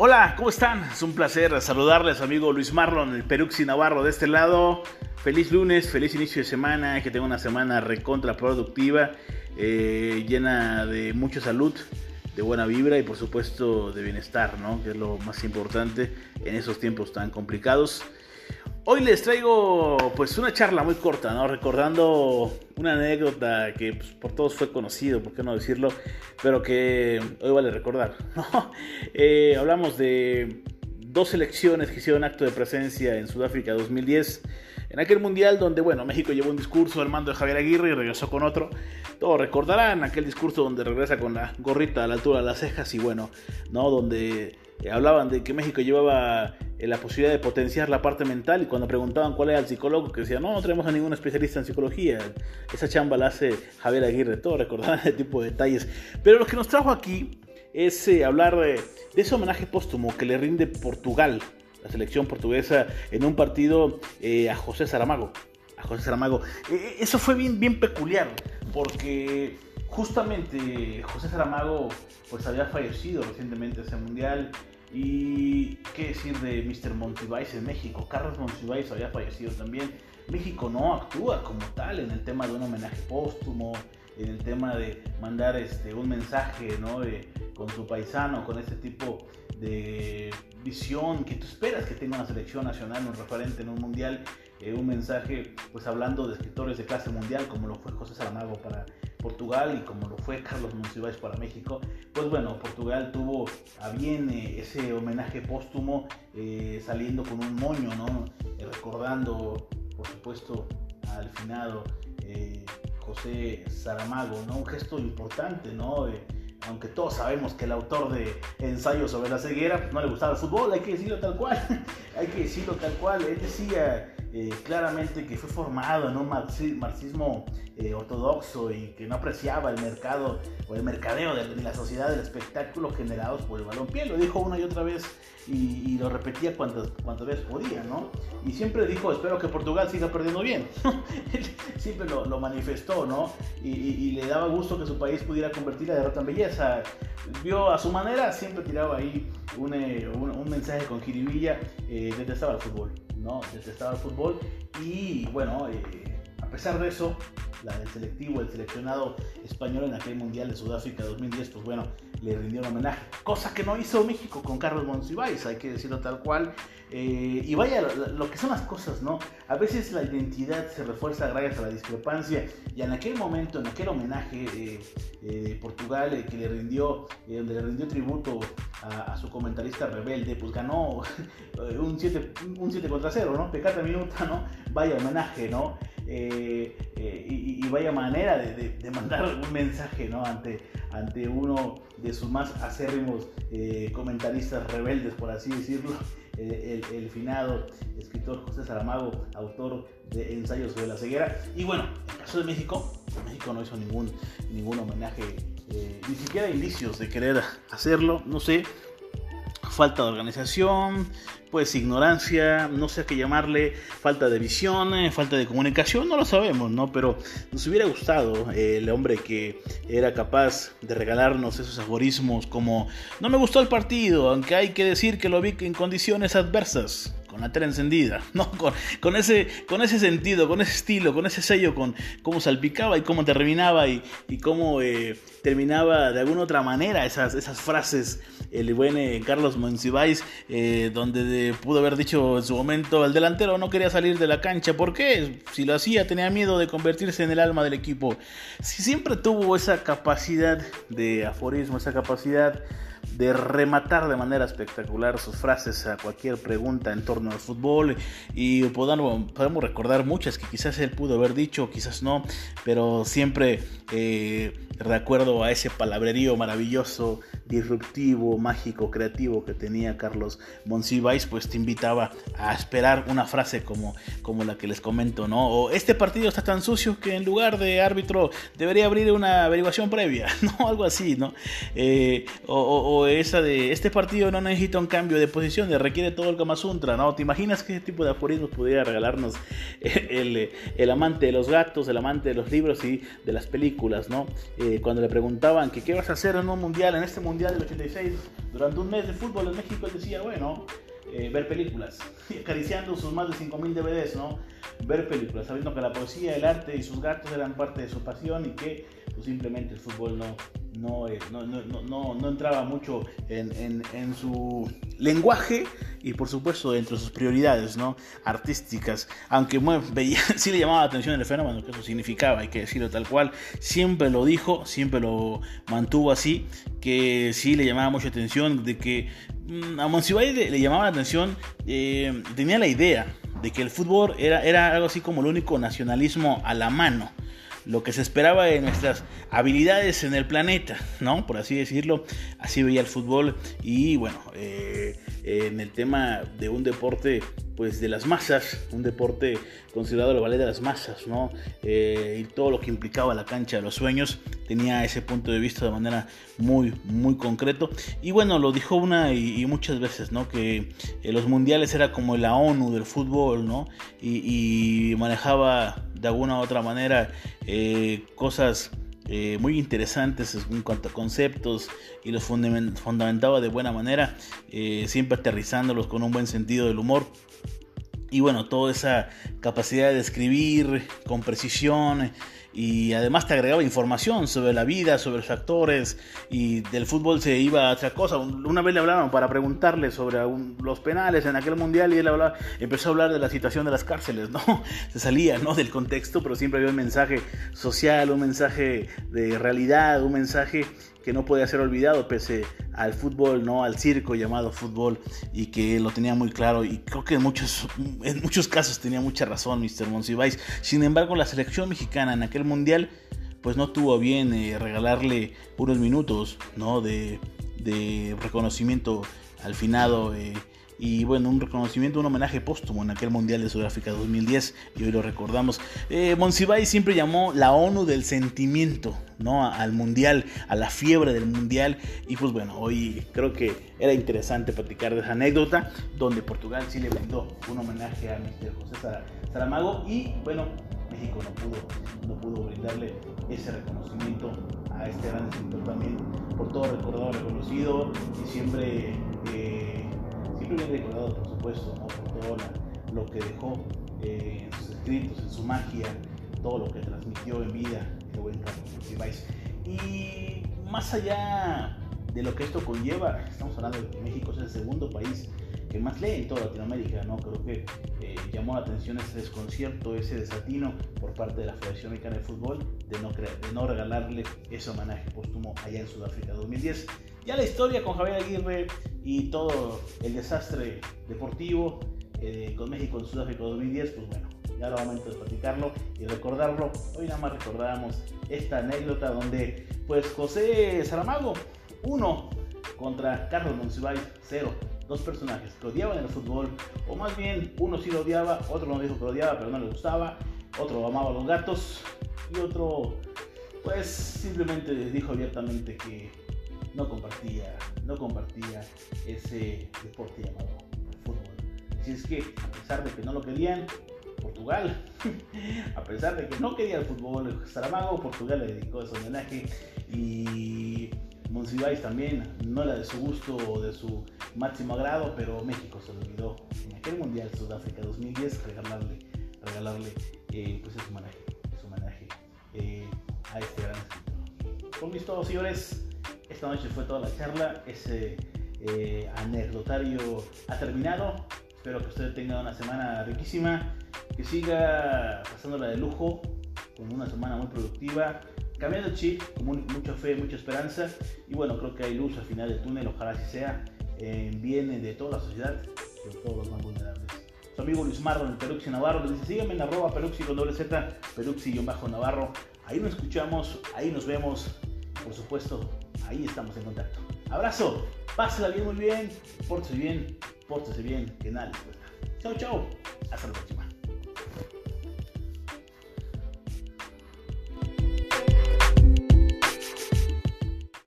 Hola, ¿cómo están? Es un placer saludarles, amigo Luis Marlon, el Peruxi Navarro de este lado. Feliz lunes, feliz inicio de semana, que tenga una semana recontra productiva, eh, llena de mucha salud, de buena vibra y por supuesto de bienestar, ¿no? Que es lo más importante en esos tiempos tan complicados. Hoy les traigo pues una charla muy corta, ¿no? Recordando una anécdota que pues, por todos fue conocido, por qué no decirlo, pero que hoy vale recordar. Eh, hablamos de dos selecciones que hicieron acto de presencia en Sudáfrica 2010, en aquel mundial donde, bueno, México llevó un discurso al mando de Javier Aguirre y regresó con otro. Todos recordarán aquel discurso donde regresa con la gorrita a la altura de las cejas y bueno, ¿no? Donde eh, hablaban de que México llevaba eh, la posibilidad de potenciar la parte mental y cuando preguntaban cuál era el psicólogo, que decía, no, no tenemos a ningún especialista en psicología, esa chamba la hace Javier Aguirre, todo recordarán ese tipo de detalles. Pero lo que nos trajo aquí es eh, hablar de, ese homenaje póstumo que le rinde Portugal, la selección portuguesa, en un partido a José Saramago. A José Saramago. eso fue bien, bien peculiar, porque justamente José Saramago pues había fallecido recientemente ese mundial y qué decir de Mr. Monsiváis en México. Carlos Monsiváis había fallecido también. México no actúa como tal en el tema de un homenaje póstumo, en el tema de mandar este, un mensaje ¿no? con su paisano, con ese tipo de visión que tú esperas que tenga una selección nacional, un referente en un mundial, eh, un mensaje pues hablando de escritores de clase mundial como lo fue José Saramago para Portugal y como lo fue Carlos Monsiváis para México, pues bueno, Portugal tuvo a bien eh, ese homenaje póstumo eh, saliendo con un moño, ¿no? Eh, recordando, por supuesto, al finado José Saramago, ¿no? Un gesto importante, ¿no? aunque todos sabemos que el autor de Ensayo sobre la ceguera pues, no le gustaba el fútbol, hay que decirlo tal cual, hay que decirlo tal cual, él decía eh, claramente que fue formado en un marxismo eh, ortodoxo y que no apreciaba el mercado o el mercadeo de, la sociedad del espectáculo generados por el balompié. Lo dijo una y otra vez y, lo repetía cuantas, cuantas veces podía, ¿no? Y siempre dijo, espero que Portugal siga perdiendo bien. siempre lo, lo, manifestó, ¿no? Y, le daba gusto que su país pudiera convertir la derrota en belleza. Vio a su manera, siempre tiraba ahí un, eh, mensaje con jiribilla, detestaba el fútbol. ¿No? Detestaba el fútbol y bueno, eh, a pesar de eso, la del selectivo, el seleccionado español en aquel Mundial de Sudáfrica 2010, pues bueno, le rindió un homenaje, cosa que no hizo México con Carlos Monsiváis, hay que decirlo tal cual. Eh, y vaya, lo, que son las cosas, ¿no? A veces la identidad se refuerza gracias a la discrepancia y en aquel momento, en aquel homenaje eh, eh Portugal que le rindió, donde le rindió tributo a, su comentarista rebelde, pues ganó un 7, un 7 contra 0, ¿no? Pecata minuta, ¿no? Vaya homenaje, ¿no? Y, vaya manera de, mandar un mensaje, ¿no? Ante, ante uno de sus más acérrimos eh, comentaristas rebeldes, por así decirlo, el, el, finado escritor José Saramago, autor de Ensayos sobre la ceguera. Y bueno, en el caso de México, México no hizo ningún, ningún homenaje, eh, ni siquiera indicios de querer hacerlo, no sé, falta de organización, pues ignorancia, no sé qué llamarle, falta de visión, eh, falta de comunicación, no lo sabemos, ¿no? Pero nos hubiera gustado eh, el hombre que era capaz de regalarnos esos aforismos como no me gustó el partido, aunque hay que decir que lo vi en condiciones adversas con la tela encendida, ¿no? Con, ese, con ese sentido, con ese estilo, con ese sello, con cómo salpicaba y cómo terminaba y, y cómo eh, terminaba de alguna otra manera esas, esas frases el buen eh, Carlos Monsiváis, eh, donde pudo haber dicho en su momento, el delantero no quería salir de la cancha, ¿por qué? Si lo hacía tenía miedo de convertirse en el alma del equipo. Si siempre tuvo esa capacidad de aforismo, esa capacidad de rematar de manera espectacular sus frases a cualquier pregunta en torno al fútbol y podamos, podemos recordar muchas que quizás él pudo haber dicho, quizás no, pero siempre eh, recuerdo a ese palabrerío maravilloso, disruptivo, mágico, creativo que tenía Carlos Monsiváis, pues te invitaba a esperar una frase como, como la que les comento, ¿no? O este partido está tan sucio que en lugar de árbitro debería abrir una averiguación previa, ¿no? Algo así, ¿no? Eh, o, esa de este partido no necesita un cambio de posición, requiere todo el Kama ¿no? ¿Te imaginas qué tipo de aforismos pudiera regalarnos el, el amante de los gatos, el amante de los libros y de las películas? ¿no? Eh, cuando le preguntaban que qué vas a hacer en un mundial, en este mundial Mundial del 86, durante un mes de fútbol en México, él decía, bueno, eh, ver películas, acariciando sus más de 5.000 DVDs, ¿no? Ver películas, sabiendo que la poesía, el arte y sus gatos eran parte de su pasión y que pues, simplemente el fútbol no, no, no, no, no, entraba mucho en, en, su lenguaje y por supuesto dentro de sus prioridades ¿no? artísticas. Aunque bueno, veía, sí le llamaba la atención el fenómeno, que eso significaba, hay que decirlo tal cual. Siempre lo dijo, siempre lo mantuvo así, que sí le llamaba mucha atención, de que mm, a Monsiváis le, llamaba la atención, eh, tenía la idea de que el fútbol era, era algo así como el único nacionalismo a la mano lo que se esperaba de nuestras habilidades en el planeta, ¿no? Por así decirlo, así veía el fútbol y bueno, eh, en el tema de un deporte pues de las masas, un deporte considerado el ballet de las masas, ¿no? Eh, y todo lo que implicaba la cancha de los sueños, tenía ese punto de vista de manera muy, muy concreto. Y bueno, lo dijo una y, muchas veces, ¿no? Que eh, los mundiales era como la ONU del fútbol, ¿no? Y, manejaba de alguna u otra manera eh, cosas eh, muy interesantes en cuanto a conceptos y los fundamentaba de buena manera, eh, siempre aterrizándolos con un buen sentido del humor. Y bueno, toda esa capacidad de escribir con precisión, y además te agregaba información sobre la vida, sobre los actores y del fútbol se iba a otra cosa. Una vez le hablaron para preguntarle sobre los penales en aquel mundial y él empezó a hablar de la situación de las cárceles, ¿no? Se salía, ¿no? Del contexto, pero siempre había un mensaje social, un mensaje de realidad, un mensaje que no podía ser olvidado pese al fútbol, no al circo llamado fútbol y que lo tenía muy claro y creo que en muchos, en muchos casos tenía mucha razón Mr. Monsiváis. Sin embargo, la selección mexicana en aquel mundial pues no tuvo bien eh, regalarle unos minutos ¿no? de, de reconocimiento al finado. Eh, y bueno, un reconocimiento, un homenaje póstumo en aquel Mundial de Sudáfrica 2010 y hoy lo recordamos. Eh, Monsiváis siempre llamó la ONU del sentimiento, ¿no? Al Mundial, a la fiebre del Mundial y pues bueno, hoy creo que era interesante platicar de esa anécdota donde Portugal sí le brindó un homenaje a Mr. José Saramago y bueno, México no pudo, no pudo brindarle ese reconocimiento a este gran escritor también por todo recordado, reconocido y siempre... Eh, siempre bien recordado, por supuesto, por todo lo que dejó eh, en sus escritos, en su magia, todo lo que transmitió en vida el buen Carlos Y más allá de lo que esto conlleva, estamos hablando de que México es el segundo país que más lee en toda Latinoamérica, ¿no? Creo que eh, llamó la atención ese desconcierto, ese desatino por parte de la Federación Mexicana de Fútbol de no, de no regalarle ese homenaje póstumo allá en Sudáfrica 2010. Ya la historia con Javier Aguirre y todo el desastre deportivo eh, con México en Sudáfrica 2010, pues bueno, ya era momento de platicarlo y recordarlo. Hoy nada más recordamos esta anécdota donde pues José Saramago, uno contra Carlos Monsiváis, cero. Dos personajes que odiaban el fútbol, o más bien uno sí lo odiaba, otro no dijo que lo odiaba, pero no le gustaba, otro amaba a los gatos y otro pues simplemente dijo abiertamente que no compartía, no compartía ese deporte llamado fútbol. Así es que, a pesar de que no lo querían, Portugal, a pesar de que no quería el fútbol, Saramago, Portugal le dedicó ese homenaje y Monsiváis también, no era de su gusto o de su máximo agrado, pero México se lo olvidó en aquel Mundial Sudáfrica 2010 regalarle, regalarle eh, pues ese homenaje, ese homenaje eh, a este gran escritor. Con mis todos señores, esta noche fue toda la charla, ese eh, anecdotario ha terminado. Espero que usted tenga una semana riquísima, que siga pasándola de lujo, con una semana muy productiva, cambiando chip, con mucha fe, mucha esperanza. Y bueno, creo que hay luz al final del túnel, ojalá así sea, en bien de toda la sociedad, de todos los más vulnerables. Su amigo Luis Marro en el Peruxi Navarro le dice: sígueme en arroba Peruxi con doble Z, Peruxi-Navarro. Ahí nos escuchamos, ahí nos vemos. Por supuesto, ahí estamos en contacto. Abrazo, pásala bien, muy bien, pórtese bien, pórtese bien, que nada les. Chao, chao, hasta la próxima.